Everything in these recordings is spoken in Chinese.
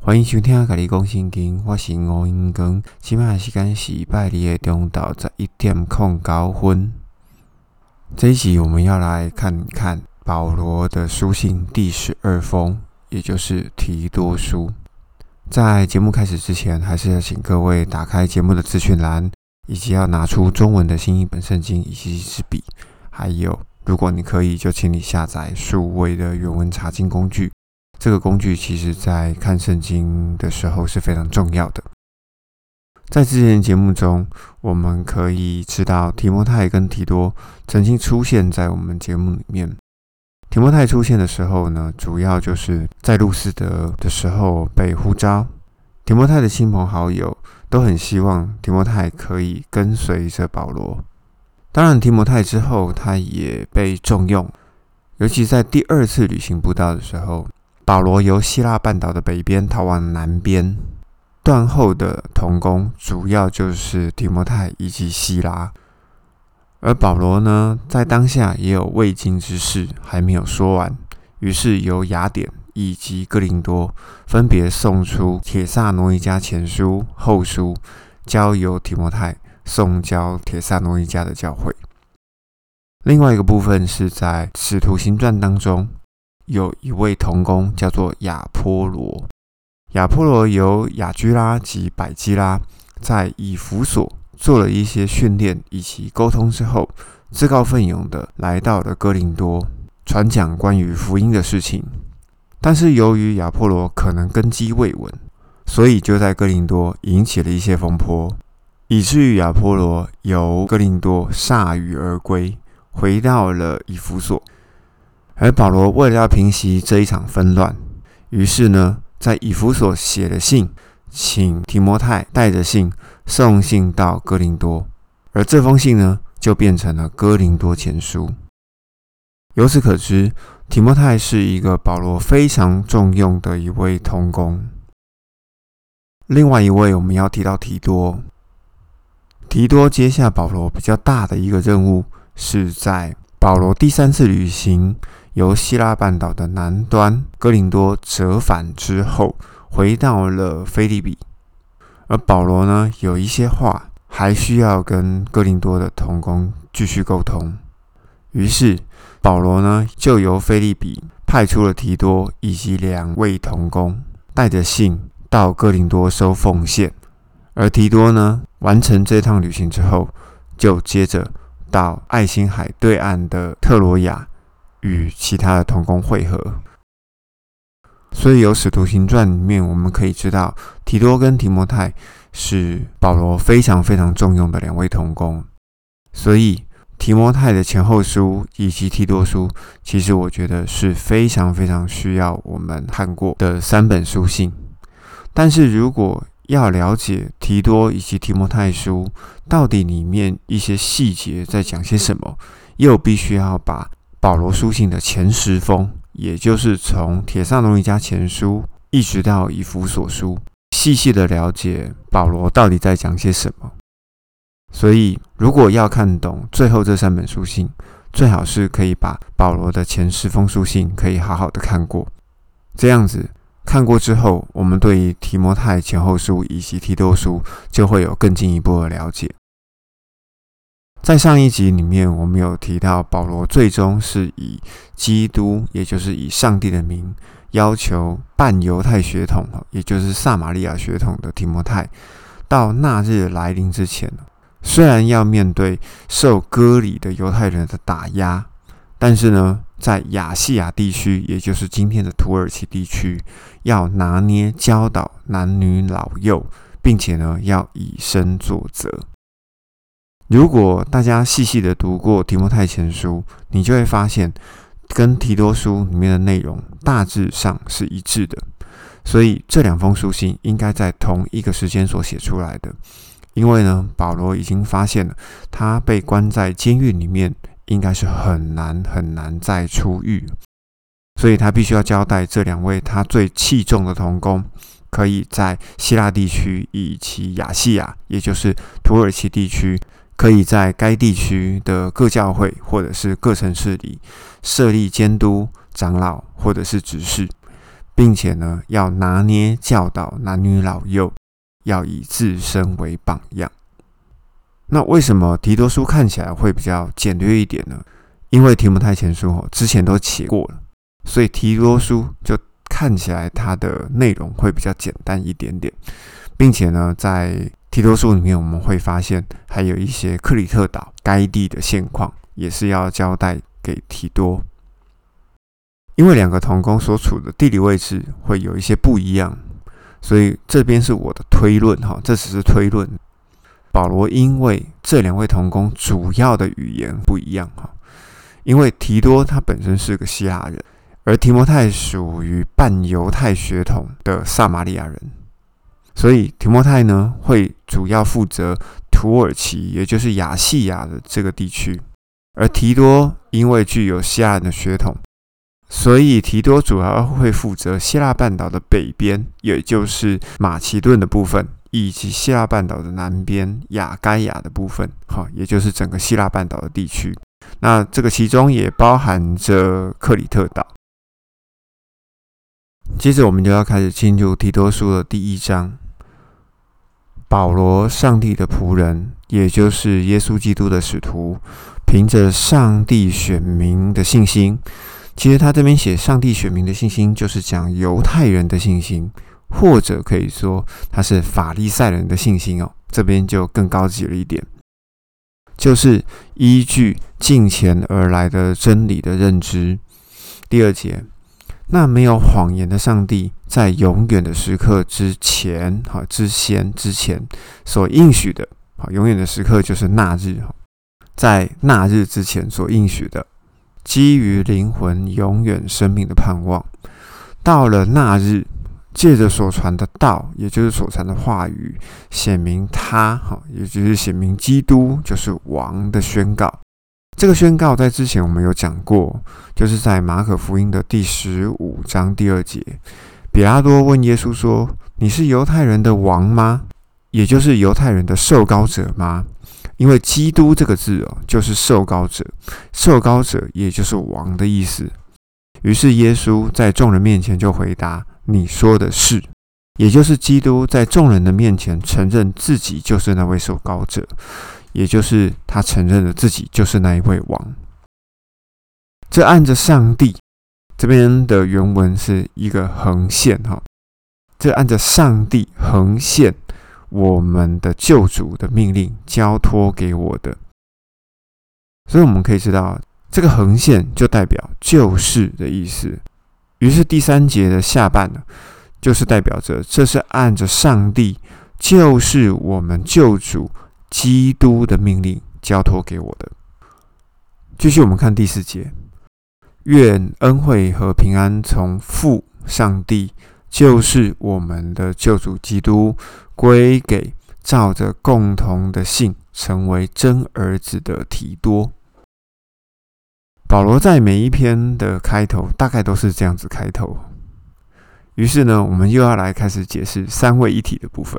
欢迎收听《甲你讲圣经》，我是吴英光。今麦时间是拜二的中昼十一点空九分。这一集我们要来看看保罗的书信第十二封，也就是提多书。在节目开始之前，还是要请各位打开节目的资讯栏，以及要拿出中文的新译本圣经以及一支笔，还有，如果你可以，就请你下载数位的原文查经工具。这个工具其实在看圣经的时候是非常重要的。在之前节目中，我们可以知道提摩太跟提多曾经出现在我们节目里面。提摩太出现的时候呢，主要就是在路斯德的时候被呼召。提摩太的亲朋好友都很希望提摩太可以跟随着保罗。当然，提摩太之后他也被重用，尤其在第二次旅行布道的时候。保罗由希腊半岛的北边逃往南边，断后的同工主要就是提摩太以及希拉，而保罗呢，在当下也有未尽之事还没有说完，于是由雅典以及哥林多分别送出铁萨挪伊加前书、后书，交由提摩太送交铁萨挪伊加的教会。另外一个部分是在使徒行传当中。有一位童工叫做亚波罗，亚波罗由亚居拉及百基拉在以弗所做了一些训练以及沟通之后，自告奋勇的来到了哥林多，传讲关于福音的事情。但是由于亚波罗可能根基未稳，所以就在哥林多引起了一些风波，以至于亚波罗由哥林多铩羽而归，回到了以弗所。而保罗为了要平息这一场纷乱，于是呢，在以弗所写了信，请提摩太带着信送信到哥林多，而这封信呢，就变成了哥林多前书。由此可知，提摩太是一个保罗非常重用的一位同工。另外一位，我们要提到提多。提多接下保罗比较大的一个任务，是在保罗第三次旅行。由希腊半岛的南端哥林多折返之后，回到了菲利比。而保罗呢，有一些话还需要跟哥林多的同工继续沟通。于是保罗呢，就由菲利比派出了提多以及两位同工，带着信到哥林多收奉献。而提多呢，完成这趟旅行之后，就接着到爱琴海对岸的特罗亚。与其他的同工会合，所以由《使徒行传》里面我们可以知道，提多跟提摩太是保罗非常非常重用的两位同工。所以提摩太的前后书以及提多书，其实我觉得是非常非常需要我们看过的三本书信。但是如果要了解提多以及提摩太书到底里面一些细节在讲些什么，又必须要把。保罗书信的前十封，也就是从铁萨罗尼迦前书一直到以弗所书，细细的了解保罗到底在讲些什么。所以，如果要看懂最后这三本书信，最好是可以把保罗的前十封书信可以好好的看过。这样子看过之后，我们对于提摩太前后书以及提多书就会有更进一步的了解。在上一集里面，我们有提到保罗最终是以基督，也就是以上帝的名，要求半犹太血统，也就是撒玛利亚血统的提摩太，到那日来临之前，虽然要面对受割礼的犹太人的打压，但是呢，在亚细亚地区，也就是今天的土耳其地区，要拿捏教导男女老幼，并且呢，要以身作则。如果大家细细的读过提摩太前书，你就会发现，跟提多书里面的内容大致上是一致的。所以这两封书信应该在同一个时间所写出来的。因为呢，保罗已经发现了他被关在监狱里面，应该是很难很难再出狱，所以他必须要交代这两位他最器重的同工，可以在希腊地区以及亚细亚，也就是土耳其地区。可以在该地区的各教会或者是各城市里设立监督长老或者是执事，并且呢，要拿捏教导男女老幼，要以自身为榜样。那为什么提多书看起来会比较简略一点呢？因为提摩太前书哦，之前都写过了，所以提多书就看起来它的内容会比较简单一点点，并且呢，在提多书里面我们会发现还有一些克里特岛该地的现况，也是要交代给提多。因为两个童工所处的地理位置会有一些不一样，所以这边是我的推论哈，这只是推论。保罗因为这两位童工主要的语言不一样哈，因为提多他本身是个希腊人，而提摩太属于半犹太血统的撒玛利亚人，所以提莫泰呢会主要负责土耳其，也就是亚细亚的这个地区，而提多因为具有希腊人的血统。所以提多主要会负责希腊半岛的北边，也就是马其顿的部分，以及希腊半岛的南边亚该亚的部分，哈，也就是整个希腊半岛的地区。那这个其中也包含着克里特岛。接着我们就要开始进入提多书的第一章。保罗，上帝的仆人，也就是耶稣基督的使徒，凭着上帝选民的信心。其实他这边写上帝选民的信心，就是讲犹太人的信心，或者可以说他是法利赛人的信心哦。这边就更高级了一点，就是依据近前而来的真理的认知。第二节，那没有谎言的上帝，在永远的时刻之前，哈之先之前所应许的，好永远的时刻就是那日哈，在那日之前所应许的。基于灵魂永远生命的盼望，到了那日，借着所传的道，也就是所传的话语，显明他，哈，也就是显明基督就是王的宣告。这个宣告在之前我们有讲过，就是在马可福音的第十五章第二节，比拉多问耶稣说：“你是犹太人的王吗？也就是犹太人的受膏者吗？”因为“基督”这个字哦，就是受膏者，受膏者也就是王的意思。于是耶稣在众人面前就回答：“你说的是。”也就是基督在众人的面前承认自己就是那位受膏者，也就是他承认了自己就是那一位王。这按着上帝这边的原文是一个横线哈，这按着上帝横线。我们的救主的命令交托给我的，所以我们可以知道，这个横线就代表救世的意思。于是第三节的下半呢，就是代表着这是按着上帝就是我们救主基督的命令交托给我的。继续我们看第四节，愿恩惠和平安从父上帝。就是我们的救主基督归给照着共同的信成为真儿子的提多。保罗在每一篇的开头大概都是这样子开头。于是呢，我们又要来开始解释三位一体的部分。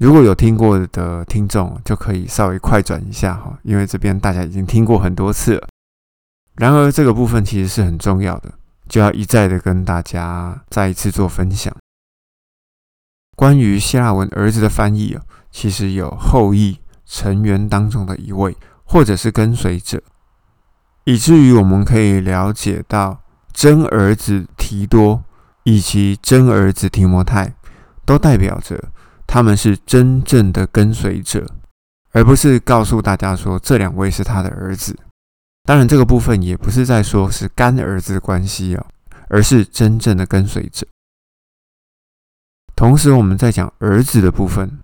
如果有听过的听众，就可以稍微快转一下哈，因为这边大家已经听过很多次了。然而，这个部分其实是很重要的。就要一再的跟大家再一次做分享，关于希腊文儿子的翻译，其实有后裔成员当中的一位，或者是跟随者，以至于我们可以了解到真儿子提多以及真儿子提摩太，都代表着他们是真正的跟随者，而不是告诉大家说这两位是他的儿子。当然，这个部分也不是在说是干儿子的关系哦，而是真正的跟随者。同时，我们在讲儿子的部分，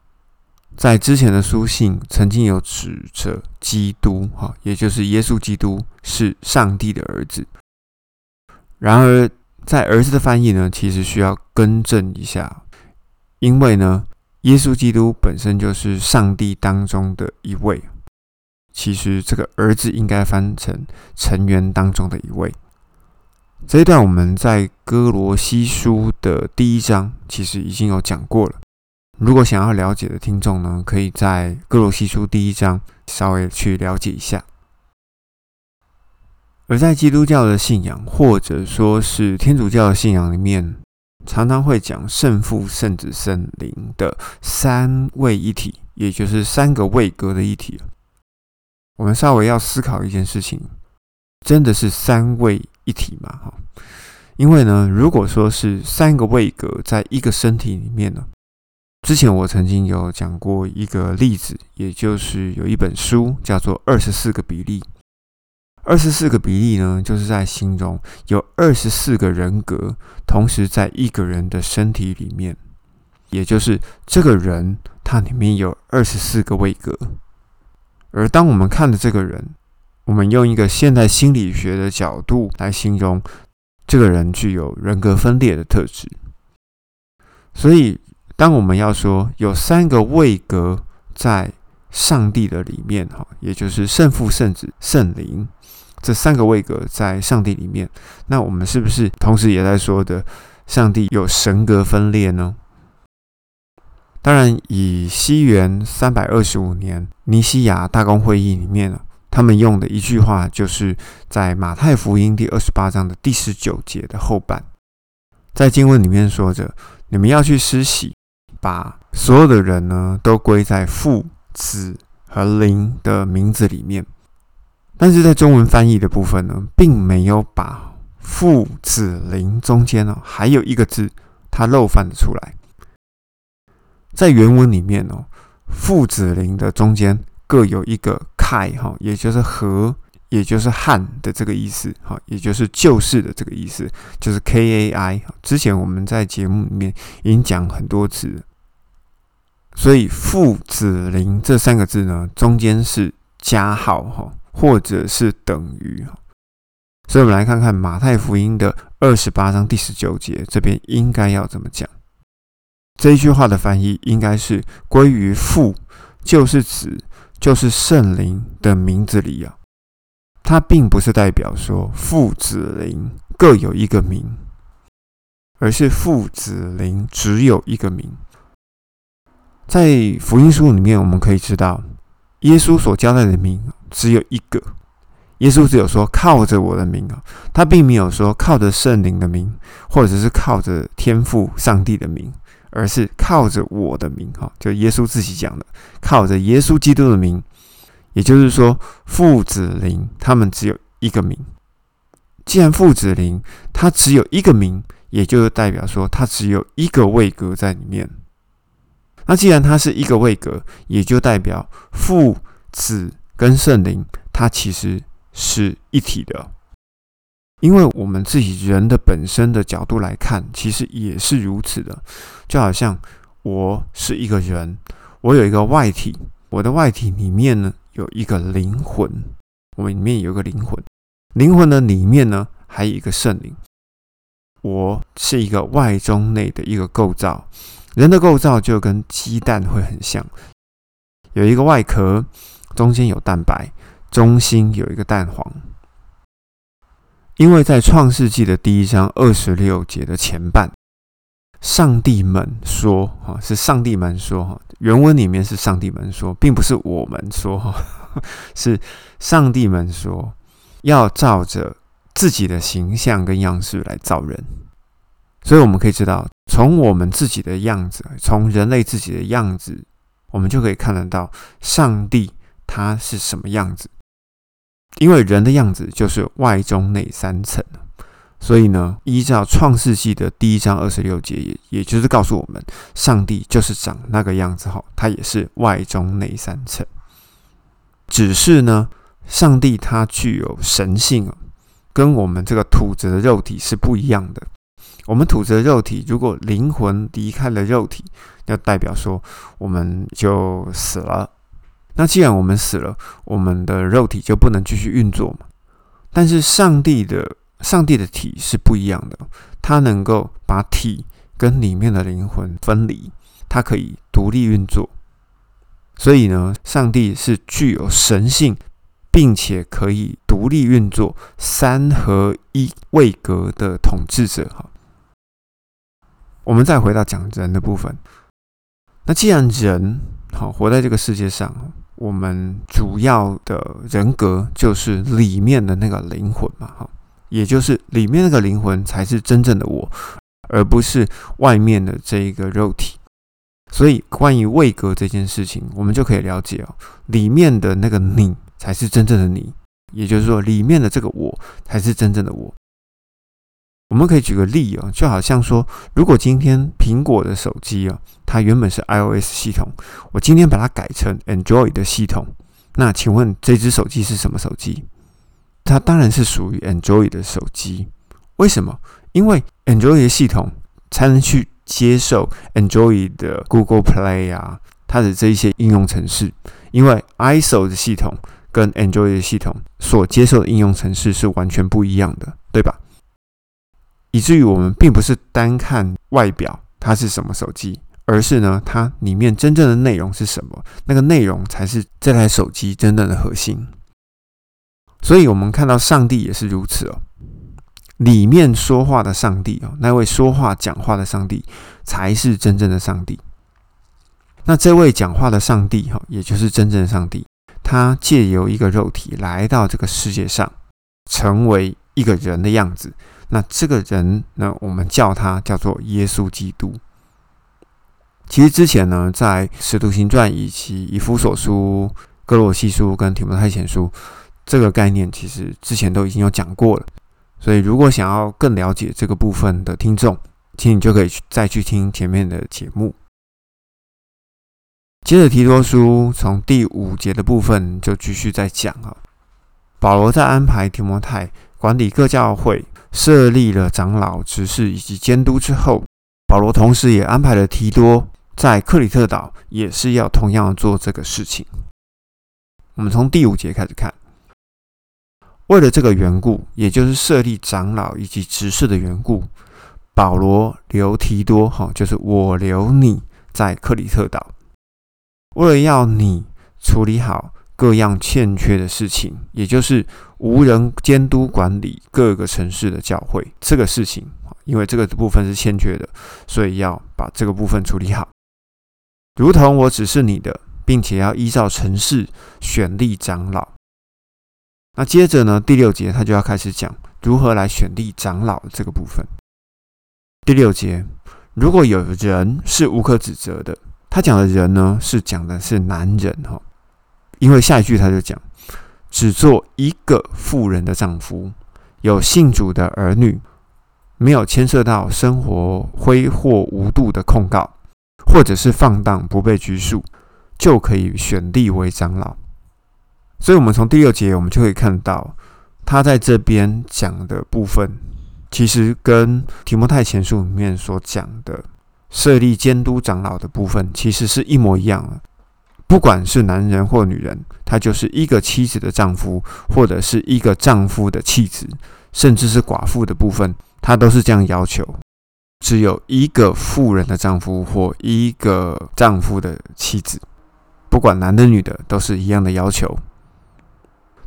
在之前的书信曾经有指着基督，哈，也就是耶稣基督是上帝的儿子。然而，在儿子的翻译呢，其实需要更正一下，因为呢，耶稣基督本身就是上帝当中的一位。其实这个儿子应该翻成成员当中的一位。这一段我们在哥罗西书的第一章其实已经有讲过了。如果想要了解的听众呢，可以在哥罗西书第一章稍微去了解一下。而在基督教的信仰，或者说是天主教的信仰里面，常常会讲圣父、圣子、圣灵的三位一体，也就是三个位格的一体。我们稍微要思考一件事情：真的是三位一体吗？哈，因为呢，如果说是三个位格在一个身体里面呢，之前我曾经有讲过一个例子，也就是有一本书叫做《二十四个比例》。二十四个比例呢，就是在形容有二十四个人格同时在一个人的身体里面，也就是这个人他里面有二十四个位格。而当我们看的这个人，我们用一个现代心理学的角度来形容这个人具有人格分裂的特质。所以，当我们要说有三个位格在上帝的里面，哈，也就是圣父、圣子、圣灵。这三个位格在上帝里面，那我们是不是同时也在说的，上帝有神格分裂呢？当然，以西元三百二十五年尼西亚大公会议里面呢，他们用的一句话，就是在马太福音第二十八章的第十九节的后半，在经文里面说着：“你们要去施洗，把所有的人呢都归在父、子和灵的名字里面。”但是在中文翻译的部分呢，并没有把父子灵中间呢还有一个字，它漏翻出来。在原文里面哦，父子灵的中间各有一个 k 哈，也就是和，也就是汉的这个意思哈，也就是就是的这个意思，就是 K A I。之前我们在节目里面已经讲很多次，所以父子灵这三个字呢，中间是加号哈。或者是等于，所以我们来看看马太福音的二十八章第十九节，这边应该要怎么讲？这一句话的翻译应该是归于父，就是子，就是圣灵的名字里啊。它并不是代表说父子灵各有一个名，而是父子灵只有一个名。在福音书里面，我们可以知道。耶稣所交代的名只有一个，耶稣只有说靠着我的名啊，他并没有说靠着圣灵的名，或者是靠着天父上帝的名，而是靠着我的名哈，就耶稣自己讲的，靠着耶稣基督的名，也就是说父子灵他们只有一个名。既然父子灵他只有一个名，也就是代表说他只有一个位格在里面。那既然他是一个位格，也就代表父、子跟圣灵，它其实是一体的。因为我们自己人的本身的角度来看，其实也是如此的。就好像我是一个人，我有一个外体，我的外体里面呢有一个灵魂，我们里面有一个灵魂，灵魂的里面呢还有一个圣灵。我是一个外中内的一个构造。人的构造就跟鸡蛋会很像，有一个外壳，中间有蛋白，中心有一个蛋黄。因为在创世纪的第一章二十六节的前半，上帝们说：“哈，是上帝们说，哈，原文里面是上帝们说，并不是我们说，哈，是上帝们说，要照着自己的形象跟样式来造人。”所以我们可以知道，从我们自己的样子，从人类自己的样子，我们就可以看得到上帝他是什么样子。因为人的样子就是外中内三层，所以呢，依照创世纪的第一章二十六节，也也就是告诉我们，上帝就是长那个样子哈，他也是外中内三层。只是呢，上帝他具有神性，跟我们这个土质的肉体是不一样的。我们土质的肉体，如果灵魂离开了肉体，要代表说我们就死了。那既然我们死了，我们的肉体就不能继续运作嘛？但是上帝的上帝的体是不一样的，它能够把体跟里面的灵魂分离，它可以独立运作。所以呢，上帝是具有神性，并且可以独立运作、三合一位格的统治者。哈。我们再回到讲人的部分。那既然人好活在这个世界上，我们主要的人格就是里面的那个灵魂嘛，哈，也就是里面那个灵魂才是真正的我，而不是外面的这一个肉体。所以，关于位格这件事情，我们就可以了解哦，里面的那个你才是真正的你，也就是说，里面的这个我才是真正的我。我们可以举个例哦，就好像说，如果今天苹果的手机啊，它原本是 iOS 系统，我今天把它改成 Android 的系统，那请问这只手机是什么手机？它当然是属于 Android 的手机。为什么？因为 Android 的系统才能去接受 Android 的 Google Play 啊，它的这一些应用程式。因为 ISO 的系统跟 Android 的系统所接受的应用程式是完全不一样的，对吧？以至于我们并不是单看外表它是什么手机，而是呢它里面真正的内容是什么，那个内容才是这台手机真正的核心。所以，我们看到上帝也是如此哦，里面说话的上帝哦，那位说话讲话的上帝才是真正的上帝。那这位讲话的上帝哈，也就是真正的上帝，他借由一个肉体来到这个世界上，成为一个人的样子。那这个人呢，我们叫他叫做耶稣基督。其实之前呢，在《使徒行传》以及《以弗所书》《哥罗西书》跟《提摩太前书》这个概念，其实之前都已经有讲过了。所以，如果想要更了解这个部分的听众，请你就可以去再去听前面的节目。接着，提多书从第五节的部分就继续在讲啊。保罗在安排提摩太管理各教会。设立了长老、执事以及监督之后，保罗同时也安排了提多在克里特岛，也是要同样做这个事情。我们从第五节开始看，为了这个缘故，也就是设立长老以及执事的缘故，保罗留提多，哈，就是我留你在克里特岛，为了要你处理好。各样欠缺的事情，也就是无人监督管理各个城市的教会这个事情因为这个部分是欠缺的，所以要把这个部分处理好。如同我只是你的，并且要依照城市选立长老。那接着呢，第六节他就要开始讲如何来选立长老这个部分。第六节，如果有人是无可指责的，他讲的人呢，是讲的是男人哈。因为下一句他就讲，只做一个富人的丈夫，有信主的儿女，没有牵涉到生活挥霍无度的控告，或者是放荡不被拘束，就可以选立为长老。所以，我们从第六节我们就可以看到，他在这边讲的部分，其实跟提摩太前书里面所讲的设立监督长老的部分，其实是一模一样的。不管是男人或女人，他就是一个妻子的丈夫，或者是一个丈夫的妻子，甚至是寡妇的部分，他都是这样要求：只有一个妇人的丈夫或一个丈夫的妻子，不管男的女的，都是一样的要求。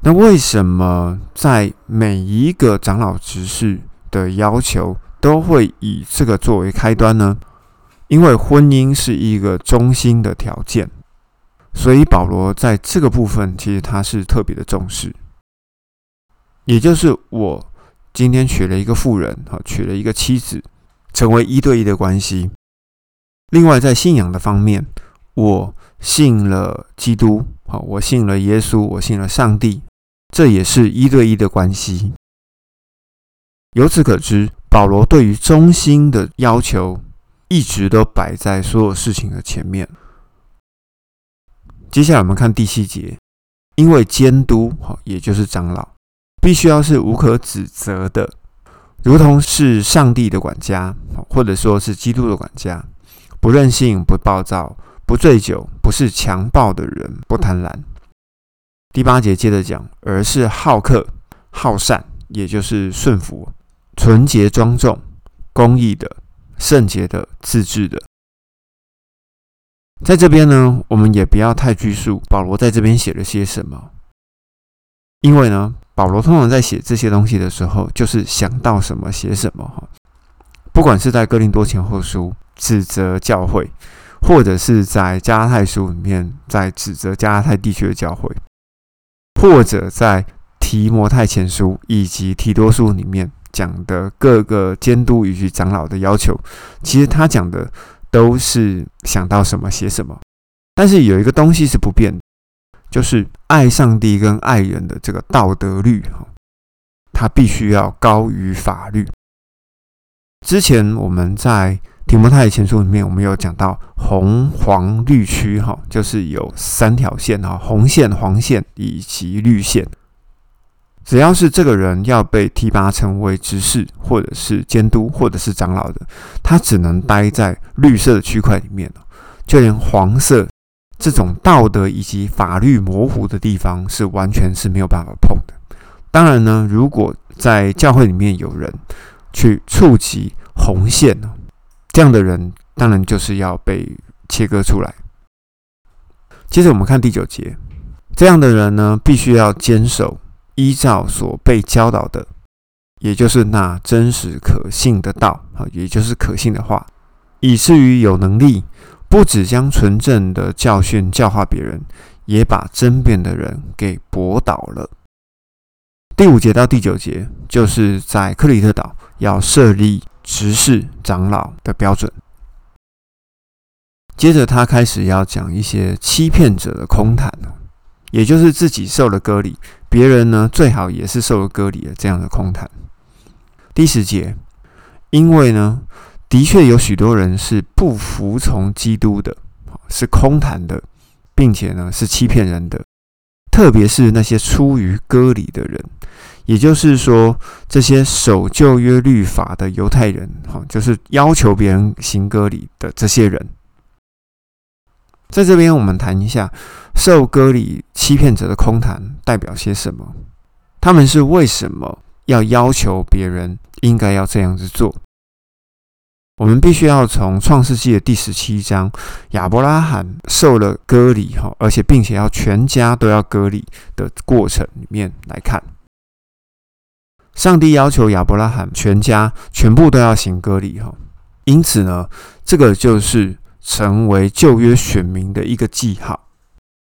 那为什么在每一个长老执事的要求都会以这个作为开端呢？因为婚姻是一个中心的条件。所以保罗在这个部分，其实他是特别的重视，也就是我今天娶了一个妇人，哈，娶了一个妻子，成为一对一的关系。另外，在信仰的方面，我信了基督，好，我信了耶稣，我信了上帝，这也是一对一的关系。由此可知，保罗对于中心的要求，一直都摆在所有事情的前面。接下来我们看第七节，因为监督哈，也就是长老，必须要是无可指责的，如同是上帝的管家，或者说是基督的管家，不任性、不暴躁、不醉酒，不是强暴的人，不贪婪。第八节接着讲，而是好客、好善，也就是顺服、纯洁、庄重、公义的、圣洁的、自制的。在这边呢，我们也不要太拘束保罗在这边写了些什么，因为呢，保罗通常在写这些东西的时候，就是想到什么写什么哈。不管是在哥林多前后书指责教会，或者是在加拉太书里面在指责加拉太地区的教会，或者在提摩太前书以及提多书里面讲的各个监督以及长老的要求，其实他讲的都是想到什么写什么。但是有一个东西是不变的，就是爱上帝跟爱人的这个道德律哈，它必须要高于法律。之前我们在提摩太前书里面，我们有讲到红黄绿区哈，就是有三条线哈，红线、黄线以及绿线。只要是这个人要被提拔成为执事，或者是监督，或者是长老的，他只能待在绿色的区块里面就连黄色。这种道德以及法律模糊的地方是完全是没有办法碰的。当然呢，如果在教会里面有人去触及红线这样的人当然就是要被切割出来。接着我们看第九节，这样的人呢，必须要坚守依照所被教导的，也就是那真实可信的道啊，也就是可信的话，以至于有能力。不只将纯正的教训教化别人，也把争辩的人给驳倒了。第五节到第九节，就是在克里特岛要设立执事长老的标准。接着，他开始要讲一些欺骗者的空谈了也就是自己受了割礼，别人呢最好也是受了割礼的这样的空谈。第十节，因为呢。的确有许多人是不服从基督的，是空谈的，并且呢是欺骗人的。特别是那些出于割礼的人，也就是说，这些守旧约律法的犹太人，哈，就是要求别人行割礼的这些人。在这边，我们谈一下受割礼欺骗者的空谈代表些什么？他们是为什么要要求别人应该要这样子做？我们必须要从创世纪的第十七章亚伯拉罕受了割礼哈，而且并且要全家都要割礼的过程里面来看。上帝要求亚伯拉罕全家全部都要行割礼哈，因此呢，这个就是成为旧约选民的一个记号。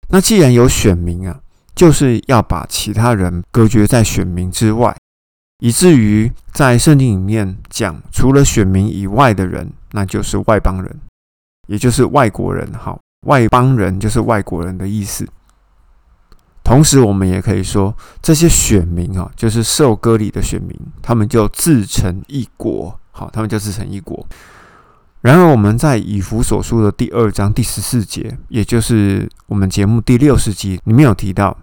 那既然有选民啊，就是要把其他人隔绝在选民之外。以至于在圣经里面讲，除了选民以外的人，那就是外邦人，也就是外国人。哈，外邦人就是外国人的意思。同时，我们也可以说，这些选民啊，就是受割礼的选民，他们就自成一国。好，他们就自成一国。然而，我们在以弗所书的第二章第十四节，也就是我们节目第六十集里面有提到，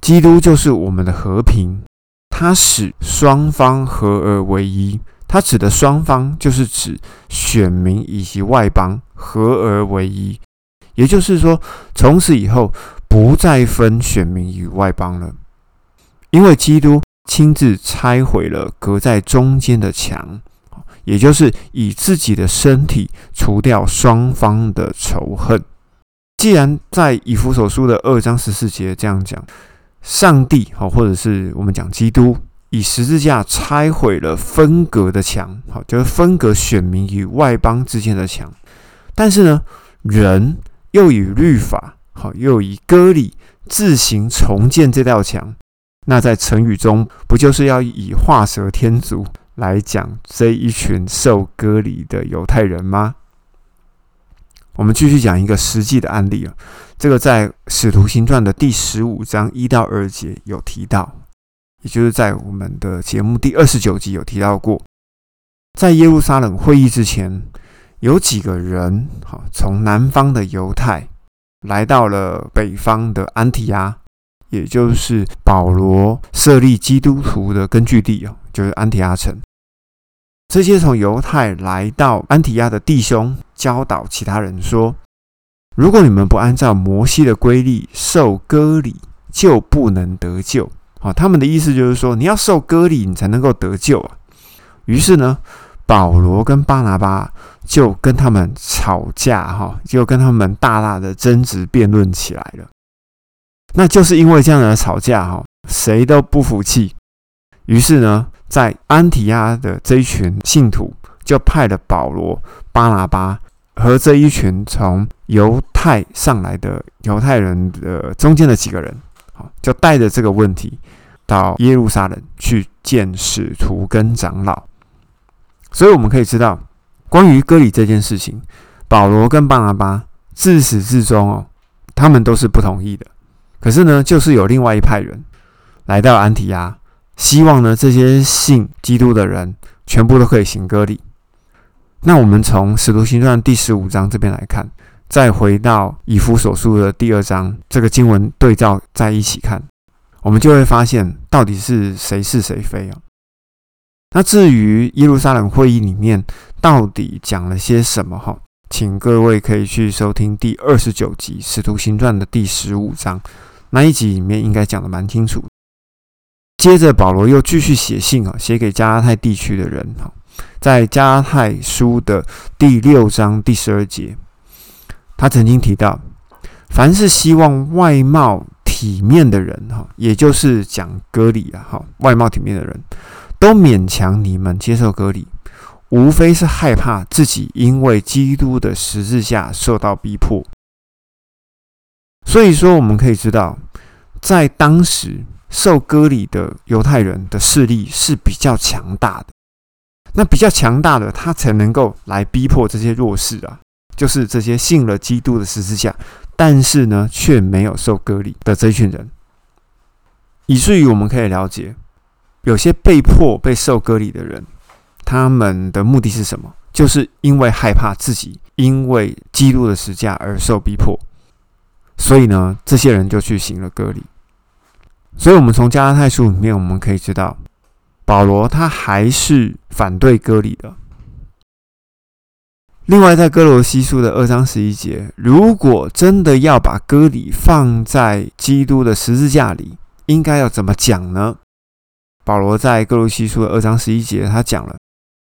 基督就是我们的和平。它使双方合而为一，它指的双方就是指选民以及外邦合而为一，也就是说，从此以后不再分选民与外邦了，因为基督亲自拆毁了隔在中间的墙，也就是以自己的身体除掉双方的仇恨。既然在以弗所书的二章十四节这样讲。上帝，好，或者是我们讲基督，以十字架拆毁了分隔的墙，好，就是分隔选民与外邦之间的墙。但是呢，人又以律法，好，又以割礼自行重建这道墙。那在成语中，不就是要以画蛇添足来讲这一群受割礼的犹太人吗？我们继续讲一个实际的案例啊。这个在《使徒行传》的第十五章一到二节有提到，也就是在我们的节目第二十九集有提到过，在耶路撒冷会议之前，有几个人，哈，从南方的犹太来到了北方的安提阿，也就是保罗设立基督徒的根据地啊，就是安提阿城。这些从犹太来到安提亚的弟兄教导其他人说。如果你们不按照摩西的规律受割礼，就不能得救。啊，他们的意思就是说，你要受割礼，你才能够得救啊。于是呢，保罗跟巴拿巴就跟他们吵架，哈，就跟他们大大的争执辩论起来了。那就是因为这样的吵架，哈，谁都不服气。于是呢，在安提亚的这一群信徒就派了保罗、巴拿巴。和这一群从犹太上来的犹太人的中间的几个人，好，就带着这个问题到耶路撒冷去见使徒跟长老。所以我们可以知道，关于割礼这件事情，保罗跟巴拿巴自始至终哦，他们都是不同意的。可是呢，就是有另外一派人来到安提亚，希望呢这些信基督的人全部都可以行割礼。那我们从《使徒行传》第十五章这边来看，再回到以弗所书的第二章，这个经文对照在一起看，我们就会发现到底是谁是谁非啊？那至于耶路撒冷会议里面到底讲了些什么哈？请各位可以去收听第二十九集《使徒行传》的第十五章，那一集里面应该讲的蛮清楚。接着保罗又继续写信啊，写给加拉太地区的人哈，在加拉太书的第六章第十二节，他曾经提到，凡是希望外貌体面的人哈，也就是讲割礼啊哈，外貌体面的人都勉强你们接受割礼。无非是害怕自己因为基督的十字架受到逼迫，所以说我们可以知道，在当时受割礼的犹太人的势力是比较强大的。那比较强大的，他才能够来逼迫这些弱势啊，就是这些信了基督的十字架，但是呢却没有受割礼的这群人，以至于我们可以了解，有些被迫被受割礼的人。他们的目的是什么？就是因为害怕自己因为基督的十字架而受逼迫，所以呢，这些人就去行了割礼。所以，我们从加拉太书里面我们可以知道，保罗他还是反对割礼的。另外，在哥罗西书的二章十一节，如果真的要把割礼放在基督的十字架里，应该要怎么讲呢？保罗在哥罗西书的二章十一节，他讲了。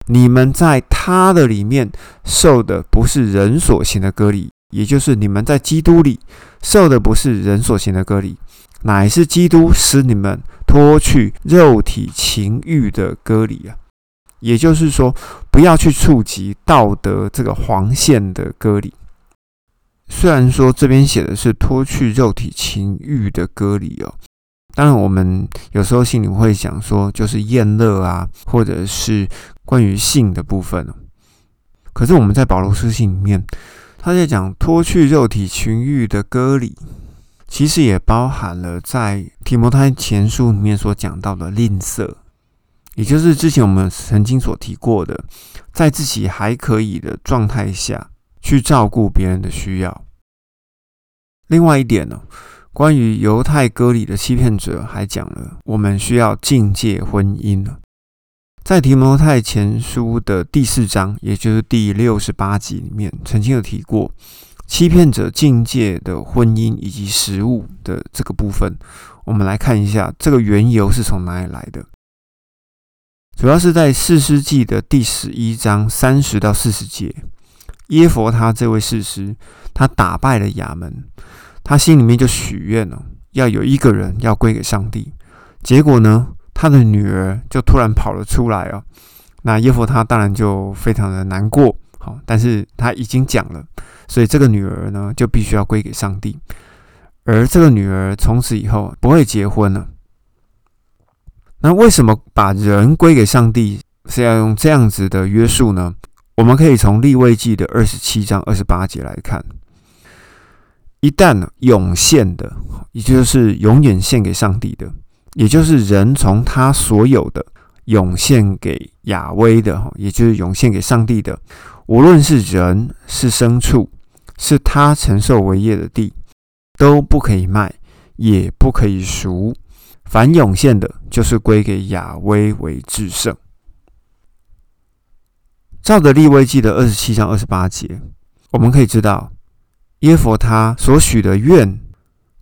你们在他的里面受的不是人所行的割礼，也就是你们在基督里受的不是人所行的割礼，乃是基督使你们脱去肉体情欲的割礼啊。也就是说，不要去触及道德这个黄线的割礼。虽然说这边写的是脱去肉体情欲的割礼哦。当然，我们有时候心里会想说，就是厌乐啊，或者是关于性的部分。可是我们在保罗书信里面，他在讲脱去肉体情欲的割礼，其实也包含了在提摩太前书里面所讲到的吝啬，也就是之前我们曾经所提过的，在自己还可以的状态下去照顾别人的需要。另外一点呢？关于犹太割礼的欺骗者，还讲了我们需要境界婚姻在提摩太前书的第四章，也就是第六十八集里面，曾经有提过欺骗者境界的婚姻以及食物的这个部分。我们来看一下这个缘由是从哪里来的。主要是在四世纪的第十一章三十到四十节，耶佛他这位士师，他打败了亚门。他心里面就许愿了，要有一个人要归给上帝。结果呢，他的女儿就突然跑了出来哦。那耶夫他当然就非常的难过，好，但是他已经讲了，所以这个女儿呢就必须要归给上帝。而这个女儿从此以后不会结婚了。那为什么把人归给上帝是要用这样子的约束呢？我们可以从立位记的二十七章二十八节来看。一旦涌现的，也就是永远献给上帝的，也就是人从他所有的涌现给亚威的，哈，也就是涌现给上帝的，无论是人是牲畜，是他承受为业的地，都不可以卖，也不可以赎。凡涌现的，就是归给亚威为至圣。照着立位记的二十七章二十八节，我们可以知道。耶佛他所许的愿，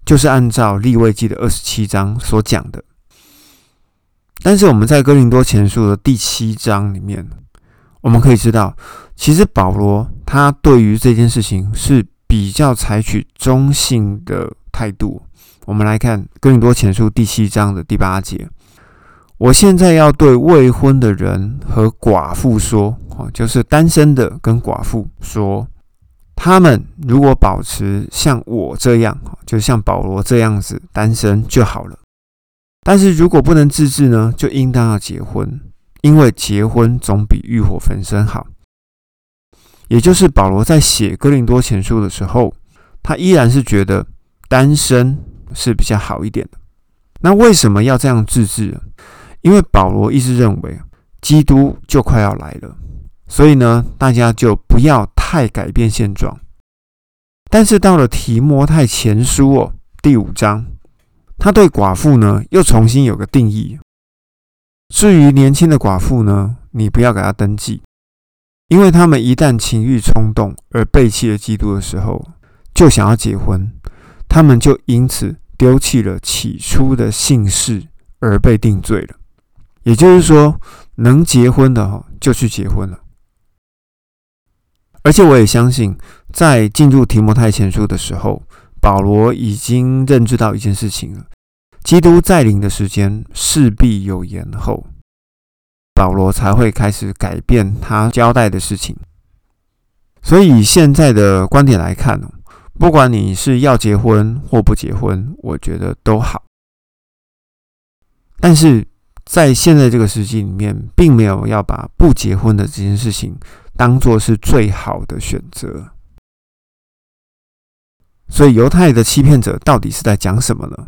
就是按照立位记的二十七章所讲的。但是我们在哥林多前书的第七章里面，我们可以知道，其实保罗他对于这件事情是比较采取中性的态度。我们来看哥林多前书第七章的第八节：我现在要对未婚的人和寡妇说，哦，就是单身的跟寡妇说。他们如果保持像我这样，就像保罗这样子单身就好了。但是如果不能自制呢，就应当要结婚，因为结婚总比欲火焚身好。也就是保罗在写哥林多前书的时候，他依然是觉得单身是比较好一点的。那为什么要这样自制？因为保罗一直认为基督就快要来了。所以呢，大家就不要太改变现状。但是到了提摩太前书哦第五章，他对寡妇呢又重新有个定义。至于年轻的寡妇呢，你不要给他登记，因为他们一旦情欲冲动而背弃了基督的时候，就想要结婚，他们就因此丢弃了起初的姓氏而被定罪了。也就是说，能结婚的哈就去结婚了。而且我也相信，在进入提摩太前书的时候，保罗已经认知到一件事情了：基督再临的时间势必有延后，保罗才会开始改变他交代的事情。所以以现在的观点来看不管你是要结婚或不结婚，我觉得都好。但是在现在这个时期里面，并没有要把不结婚的这件事情。当做是最好的选择，所以犹太的欺骗者到底是在讲什么呢？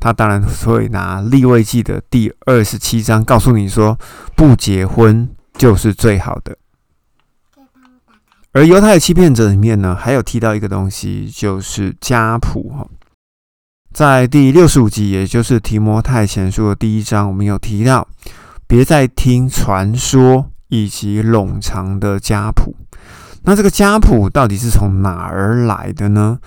他当然会拿立位记的第二十七章告诉你说，不结婚就是最好的。而犹太的欺骗者里面呢，还有提到一个东西，就是家谱哈，在第六十五集，也就是提摩太前书的第一章，我们有提到，别再听传说。以及冗长的家谱，那这个家谱到底是从哪儿来的呢？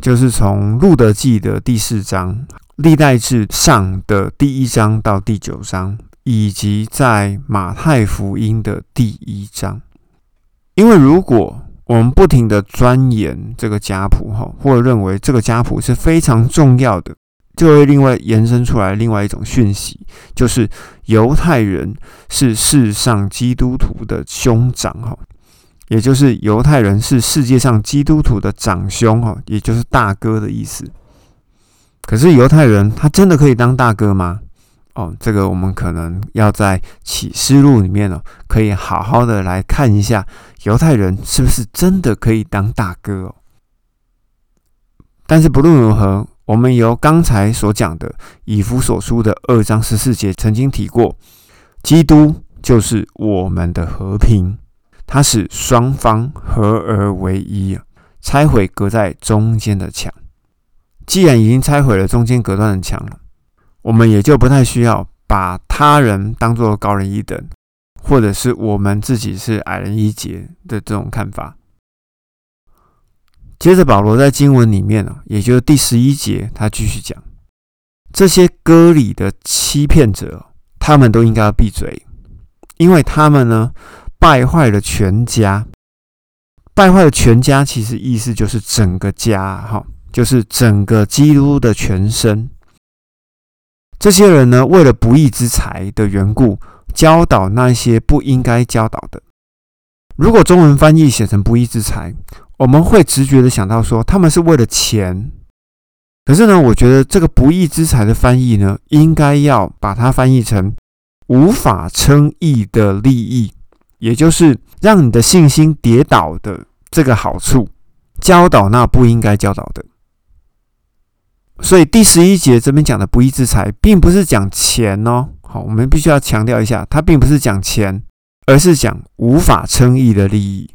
就是从路德记的第四章、历代志上的第一章到第九章，以及在马太福音的第一章。因为如果我们不停的钻研这个家谱，哈，或者认为这个家谱是非常重要的。就会另外延伸出来另外一种讯息，就是犹太人是世上基督徒的兄长哈，也就是犹太人是世界上基督徒的长兄哈，也就是大哥的意思。可是犹太人他真的可以当大哥吗？哦，这个我们可能要在启示录里面哦，可以好好的来看一下犹太人是不是真的可以当大哥哦。但是不论如何。我们由刚才所讲的以弗所书的二章十四节曾经提过，基督就是我们的和平，他使双方合而为一，拆毁隔在中间的墙。既然已经拆毁了中间隔断的墙了，我们也就不太需要把他人当作高人一等，或者是我们自己是矮人一截的这种看法。接着，保罗在经文里面呢，也就是第十一节，他继续讲：这些割礼的欺骗者，他们都应该要闭嘴，因为他们呢败坏了全家。败坏了全家，其实意思就是整个家，哈，就是整个基督的全身。这些人呢，为了不义之财的缘故，教导那些不应该教导的。如果中文翻译写成不义之财。我们会直觉的想到说，他们是为了钱。可是呢，我觉得这个不义之财的翻译呢，应该要把它翻译成无法称义的利益，也就是让你的信心跌倒的这个好处，教导那不应该教导的。所以第十一节这边讲的不义之财，并不是讲钱哦。好，我们必须要强调一下，它并不是讲钱，而是讲无法称义的利益。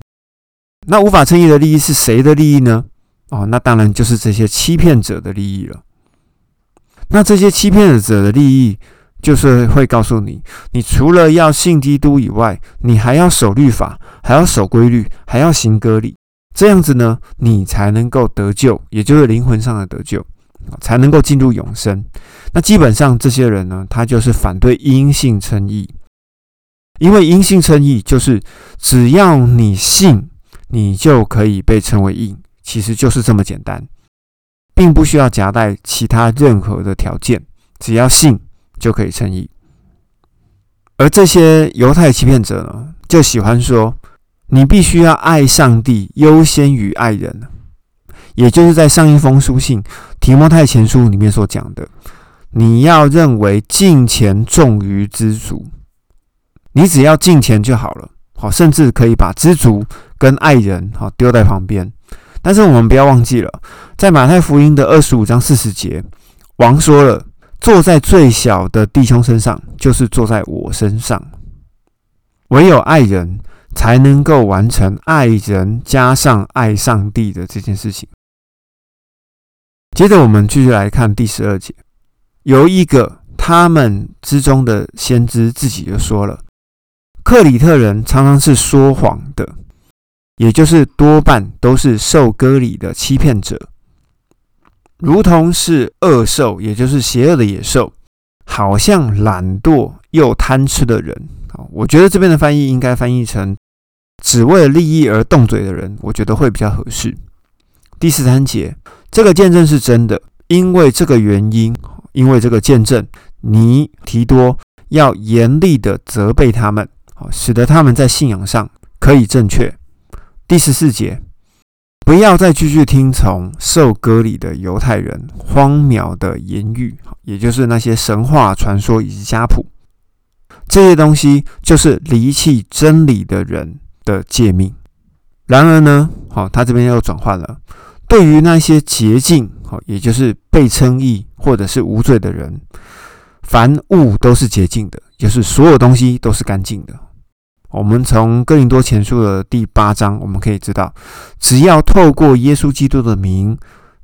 那无法称义的利益是谁的利益呢？哦，那当然就是这些欺骗者的利益了。那这些欺骗者的利益，就是会告诉你，你除了要信基督以外，你还要守律法，还要守规律，还要行割礼，这样子呢，你才能够得救，也就是灵魂上的得救，才能够进入永生。那基本上这些人呢，他就是反对因信称义，因为因信称义就是只要你信。你就可以被称为义，其实就是这么简单，并不需要夹带其他任何的条件，只要信就可以称义。而这些犹太欺骗者呢，就喜欢说，你必须要爱上帝优先于爱人，也就是在上一封书信提摩太前书里面所讲的，你要认为敬钱重于知足，你只要敬钱就好了，好，甚至可以把知足跟爱人好丢在旁边。但是我们不要忘记了，在马太福音的二十五章四十节，王说了，坐在最小的弟兄身上，就是坐在我身上，唯有爱人。才能够完成爱人加上爱上帝的这件事情。接着，我们继续来看第十二节，由一个他们之中的先知自己就说了：“克里特人常常是说谎的，也就是多半都是受割礼的欺骗者，如同是恶兽，也就是邪恶的野兽，好像懒惰又贪吃的人啊。”我觉得这边的翻译应该翻译成“只为了利益而动嘴的人”，我觉得会比较合适。第十三节，这个见证是真的，因为这个原因，因为这个见证，尼提多要严厉的责备他们，好，使得他们在信仰上可以正确。第十四节，不要再继续听从受割礼的犹太人荒谬的言语，也就是那些神话传说以及家谱。这些东西就是离弃真理的人的诫命。然而呢，好，他这边又转换了。对于那些洁净，好，也就是被称义或者是无罪的人，凡物都是洁净的，就是所有东西都是干净的。我们从哥林多前书的第八章，我们可以知道，只要透过耶稣基督的名，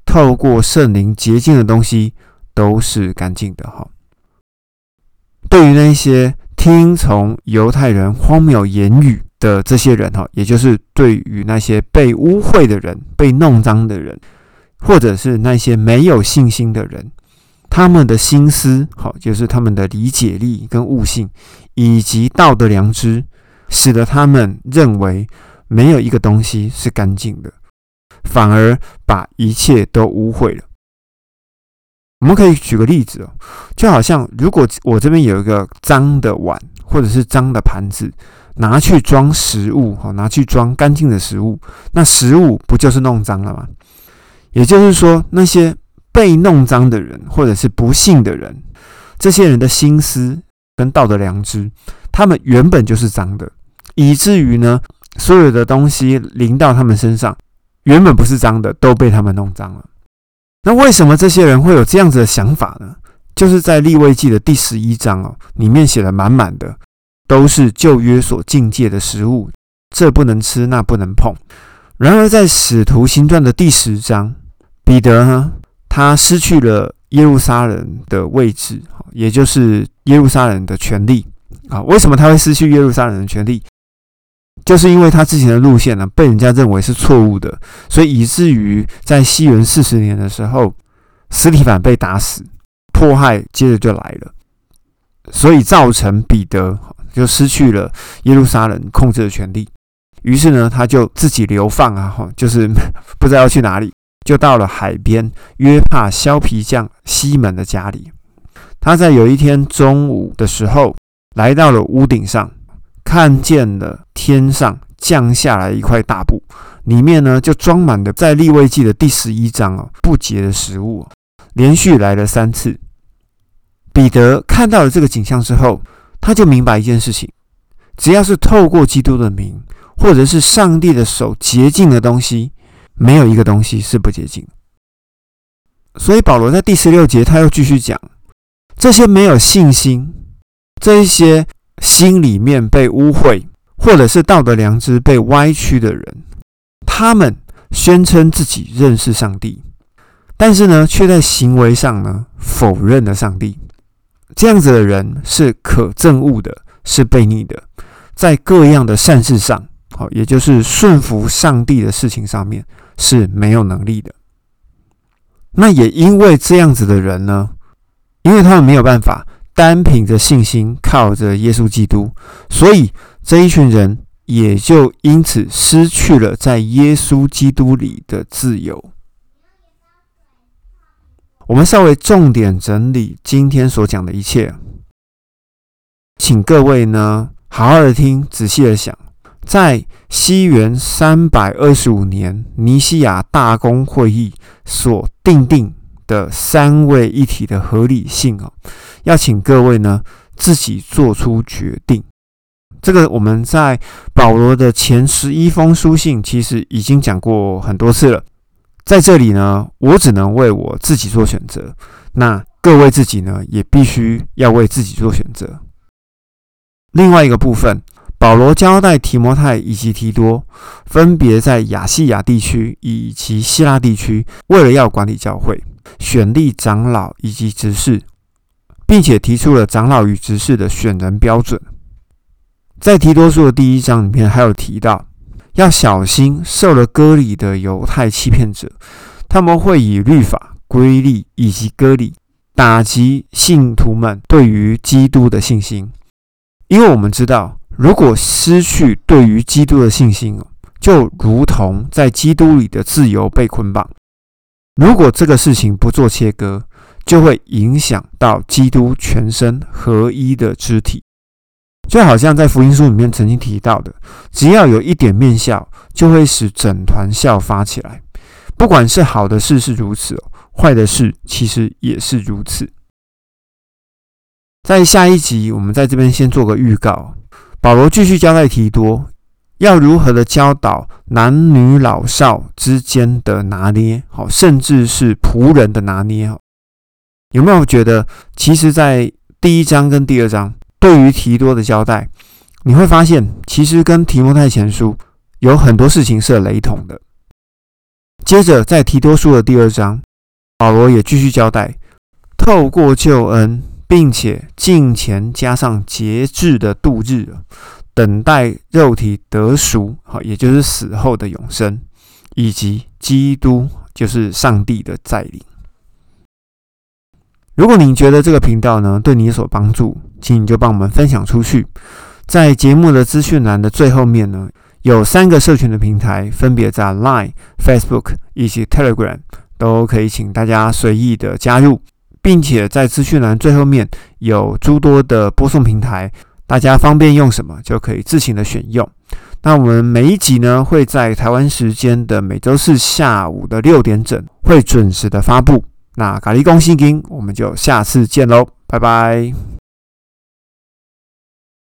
透过圣灵洁净的东西，都是干净的。哈，对于那些。听从犹太人荒谬言语的这些人，哈，也就是对于那些被污秽的人、被弄脏的人，或者是那些没有信心的人，他们的心思，好，就是他们的理解力跟悟性，以及道德良知，使得他们认为没有一个东西是干净的，反而把一切都污秽了。我们可以举个例子哦，就好像如果我这边有一个脏的碗或者是脏的盘子，拿去装食物，哈，拿去装干净的食物，那食物不就是弄脏了吗？也就是说，那些被弄脏的人或者是不幸的人，这些人的心思跟道德良知，他们原本就是脏的，以至于呢，所有的东西淋到他们身上，原本不是脏的，都被他们弄脏了。那为什么这些人会有这样子的想法呢？就是在立位记的第十一章哦，里面写的满满的都是旧约所禁戒的食物，这不能吃，那不能碰。然而在使徒行传的第十章，彼得呢，他失去了耶路撒冷的位置，也就是耶路撒冷的权利啊。为什么他会失去耶路撒冷的权利？就是因为他之前的路线呢，被人家认为是错误的，所以以至于在西元四十年的时候，斯提凡被打死，迫害接着就来了，所以造成彼得就失去了耶路撒冷控制的权利。于是呢，他就自己流放啊，就是 不知道要去哪里，就到了海边约帕削皮匠西门的家里。他在有一天中午的时候，来到了屋顶上。看见了天上降下来一块大布，里面呢就装满了在立位记的第十一章哦不洁的食物，连续来了三次。彼得看到了这个景象之后，他就明白一件事情：只要是透过基督的名，或者是上帝的手洁净的东西，没有一个东西是不洁净。所以保罗在第十六节他又继续讲：这些没有信心，这一些。心里面被污秽，或者是道德良知被歪曲的人，他们宣称自己认识上帝，但是呢，却在行为上呢否认了上帝。这样子的人是可憎恶的，是悖逆的，在各样的善事上，好，也就是顺服上帝的事情上面是没有能力的。那也因为这样子的人呢，因为他们没有办法。单凭着信心，靠着耶稣基督，所以这一群人也就因此失去了在耶稣基督里的自由。我们稍微重点整理今天所讲的一切，请各位呢好好的听，仔细的想，在西元三百二十五年尼西亚大公会议所定定的三位一体的合理性哦，要请各位呢自己做出决定。这个我们在保罗的前十一封书信其实已经讲过很多次了，在这里呢，我只能为我自己做选择，那各位自己呢也必须要为自己做选择。另外一个部分。保罗交代提摩太以及提多，分别在亚细亚地区以及希腊地区，为了要管理教会，选立长老以及执事，并且提出了长老与执事的选人标准。在提多书的第一章里面，还有提到要小心受了割礼的犹太欺骗者，他们会以律法、规例以及割礼打击信徒们对于基督的信心，因为我们知道。如果失去对于基督的信心就如同在基督里的自由被捆绑。如果这个事情不做切割，就会影响到基督全身合一的肢体。就好像在福音书里面曾经提到的，只要有一点面笑，就会使整团笑发起来。不管是好的事是如此，坏的事其实也是如此。在下一集，我们在这边先做个预告。保罗继续交代提多要如何的教导男女老少之间的拿捏，好，甚至是仆人的拿捏，有没有觉得，其实，在第一章跟第二章对于提多的交代，你会发现，其实跟提摩太前书有很多事情是雷同的。接着，在提多书的第二章，保罗也继续交代，透过救恩。并且近前加上节制的度日，等待肉体得赎，好，也就是死后的永生，以及基督就是上帝的再临。如果你觉得这个频道呢对你有所帮助，请你就帮我们分享出去。在节目的资讯栏的最后面呢，有三个社群的平台，分别在 Line、Facebook 以及 Telegram，都可以请大家随意的加入。并且在资讯栏最后面有诸多的播送平台，大家方便用什么就可以自行的选用。那我们每一集呢会在台湾时间的每周四下午的六点整会准时的发布。那咖喱公信金，我们就下次见喽，拜拜。